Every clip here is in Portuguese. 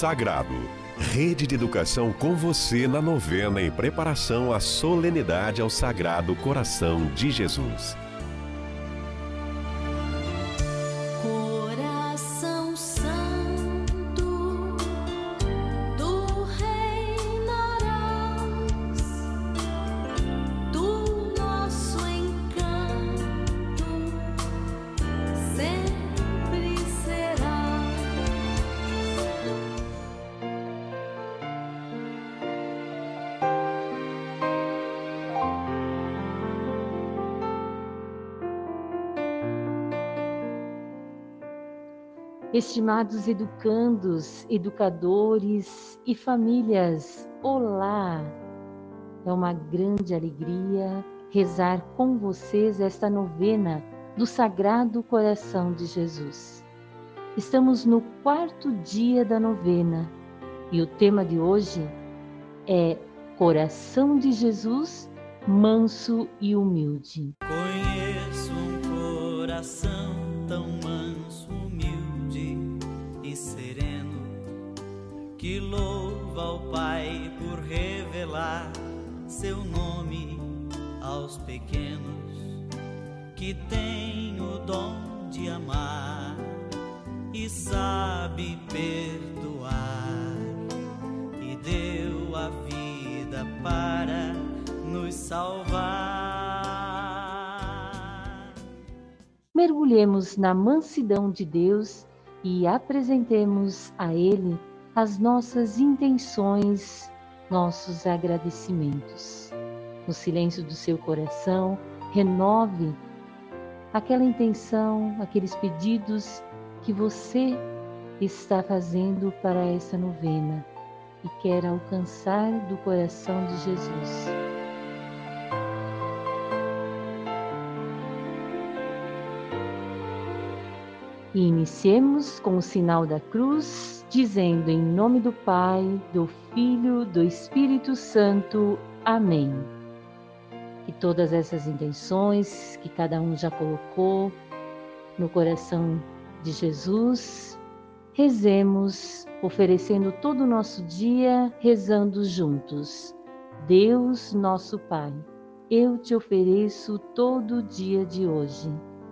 Sagrado. Rede de Educação com você na novena em preparação à solenidade ao Sagrado Coração de Jesus. Estimados educandos, educadores e famílias, olá! É uma grande alegria rezar com vocês esta novena do Sagrado Coração de Jesus. Estamos no quarto dia da novena e o tema de hoje é Coração de Jesus, manso e humilde. Conheço um coração tão manso seu nome aos pequenos, que tem o dom de amar e sabe perdoar, e deu a vida para nos salvar. Mergulhemos na mansidão de Deus e apresentemos a Ele as nossas intenções, nossos agradecimentos. No silêncio do seu coração, renove aquela intenção, aqueles pedidos que você está fazendo para essa novena e quer alcançar do coração de Jesus. E iniciemos com o sinal da cruz, dizendo em nome do Pai, do Filho, do Espírito Santo. Amém. Que todas essas intenções que cada um já colocou no coração de Jesus, rezemos, oferecendo todo o nosso dia, rezando juntos. Deus, nosso Pai, eu te ofereço todo o dia de hoje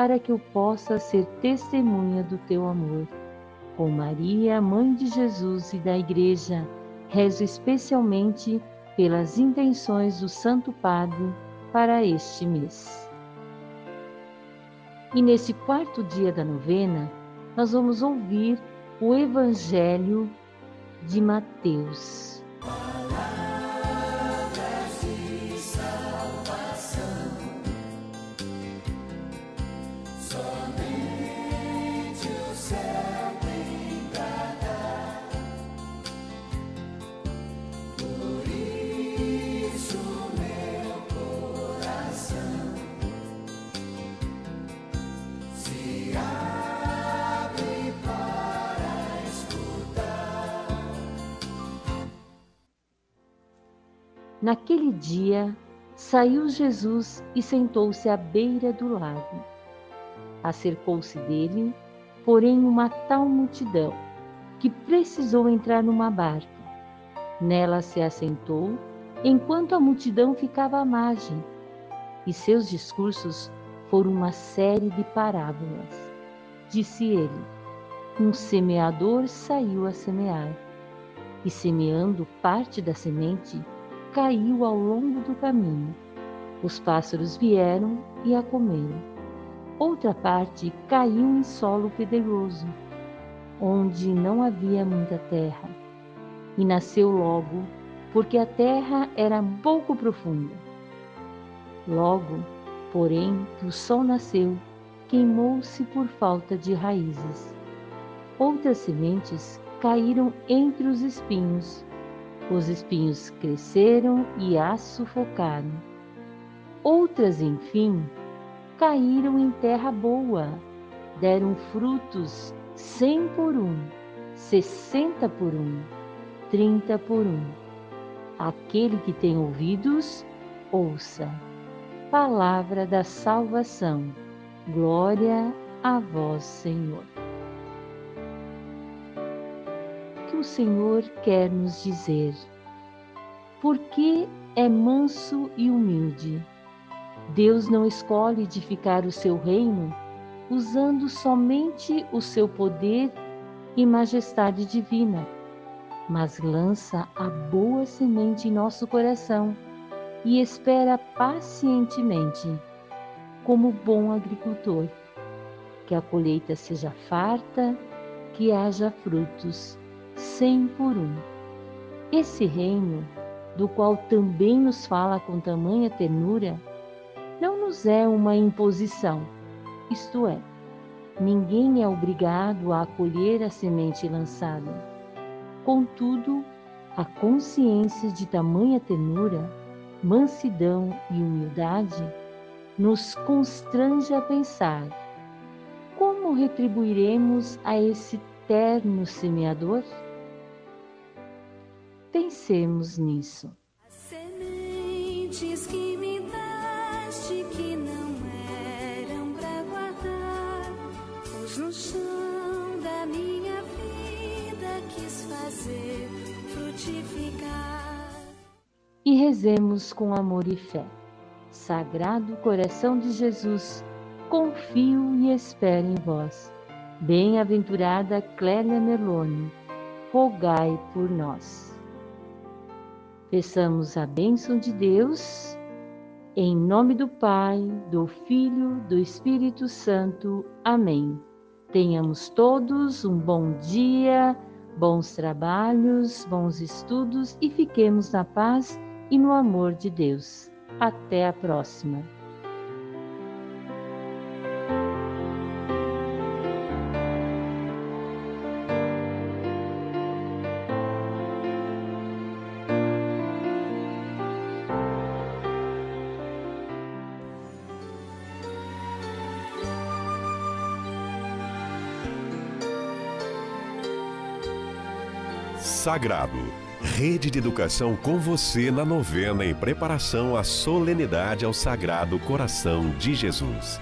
para que eu possa ser testemunha do teu amor. Com Maria, mãe de Jesus e da Igreja, rezo especialmente pelas intenções do Santo Padre para este mês. E nesse quarto dia da novena, nós vamos ouvir o Evangelho de Mateus. Naquele dia, saiu Jesus e sentou-se à beira do lago. Acercou-se dele, porém, uma tal multidão que precisou entrar numa barca. Nela se assentou, enquanto a multidão ficava à margem, e seus discursos foram uma série de parábolas. Disse ele: Um semeador saiu a semear, e semeando parte da semente, caiu ao longo do caminho. Os pássaros vieram e a comeram. Outra parte caiu em solo pedregoso, onde não havia muita terra, e nasceu logo, porque a terra era pouco profunda. Logo, porém, que o sol nasceu, queimou-se por falta de raízes. Outras sementes caíram entre os espinhos. Os espinhos cresceram e a sufocaram. Outras, enfim, caíram em terra boa, deram frutos cem por um, sessenta por um, trinta por um. Aquele que tem ouvidos, ouça. Palavra da salvação. Glória a vós, Senhor. O Senhor quer nos dizer? Porque é manso e humilde. Deus não escolhe edificar o seu reino usando somente o seu poder e majestade divina, mas lança a boa semente em nosso coração e espera pacientemente, como bom agricultor, que a colheita seja farta, que haja frutos, cem por um. Esse reino, do qual também nos fala com tamanha ternura, não nos é uma imposição, isto é, ninguém é obrigado a acolher a semente lançada. Contudo, a consciência de tamanha ternura, mansidão e humildade nos constrange a pensar: como retribuiremos a esse terno semeador? Pensemos nisso. As sementes que me daste que não eram para guardar, pus no chão da minha vida, quis fazer frutificar. E rezemos com amor e fé. Sagrado coração de Jesus, confio e espero em vós. Bem-aventurada Clélia Merlone, rogai por nós. Peçamos a bênção de Deus, em nome do Pai, do Filho, do Espírito Santo. Amém. Tenhamos todos um bom dia, bons trabalhos, bons estudos e fiquemos na paz e no amor de Deus. Até a próxima. Sagrado. Rede de Educação com você na novena em preparação à solenidade ao Sagrado Coração de Jesus.